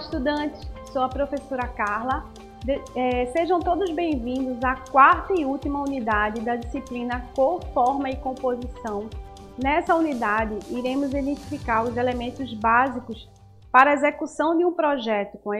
estudantes! Sou a professora Carla. De, é, sejam todos bem-vindos à quarta e última unidade da disciplina Cor, Forma e Composição. Nessa unidade, iremos identificar os elementos básicos para a execução de um projeto com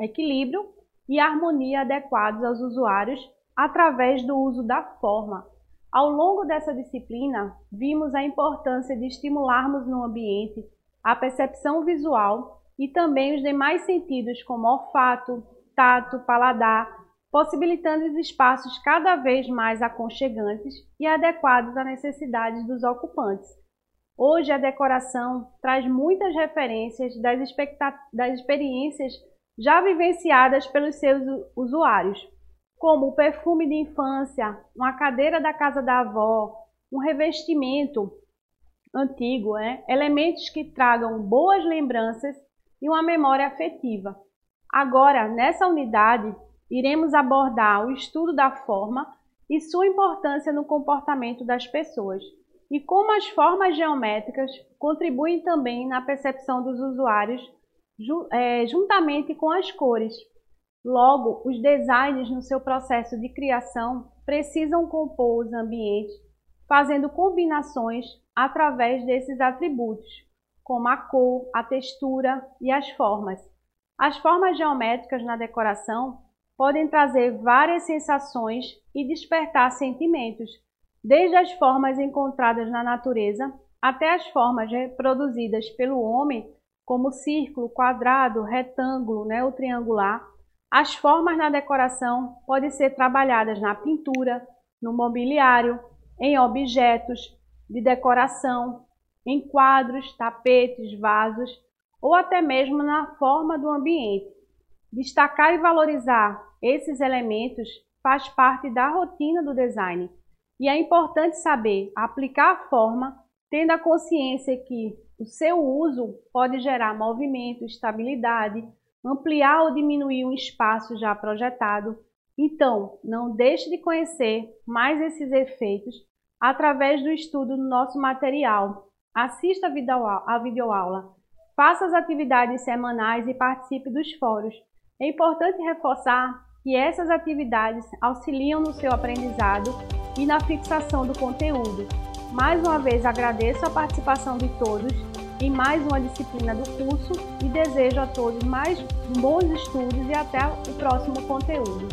equilíbrio e harmonia adequados aos usuários através do uso da forma. Ao longo dessa disciplina, vimos a importância de estimularmos no ambiente a percepção visual e também os demais sentidos como olfato, tato, paladar, possibilitando os espaços cada vez mais aconchegantes e adequados às necessidades dos ocupantes. Hoje a decoração traz muitas referências das, das experiências já vivenciadas pelos seus usuários, como o perfume de infância, uma cadeira da casa da avó, um revestimento antigo, né? elementos que tragam boas lembranças e uma memória afetiva. Agora, nessa unidade, iremos abordar o estudo da forma e sua importância no comportamento das pessoas e como as formas geométricas contribuem também na percepção dos usuários é, juntamente com as cores. Logo, os designers no seu processo de criação precisam compor os ambientes fazendo combinações através desses atributos, como a cor, a textura e as formas. As formas geométricas na decoração podem trazer várias sensações e despertar sentimentos, desde as formas encontradas na natureza até as formas reproduzidas pelo homem, como círculo, quadrado, retângulo né, ou triangular. As formas na decoração podem ser trabalhadas na pintura, no mobiliário, em objetos de decoração, em quadros, tapetes, vasos ou até mesmo na forma do ambiente. Destacar e valorizar esses elementos faz parte da rotina do design e é importante saber aplicar a forma tendo a consciência que o seu uso pode gerar movimento, estabilidade, ampliar ou diminuir um espaço já projetado. Então, não deixe de conhecer mais esses efeitos através do estudo do nosso material assista a videoaula, faça as atividades semanais e participe dos fóruns. É importante reforçar que essas atividades auxiliam no seu aprendizado e na fixação do conteúdo. Mais uma vez agradeço a participação de todos em mais uma disciplina do curso e desejo a todos mais bons estudos e até o próximo conteúdo.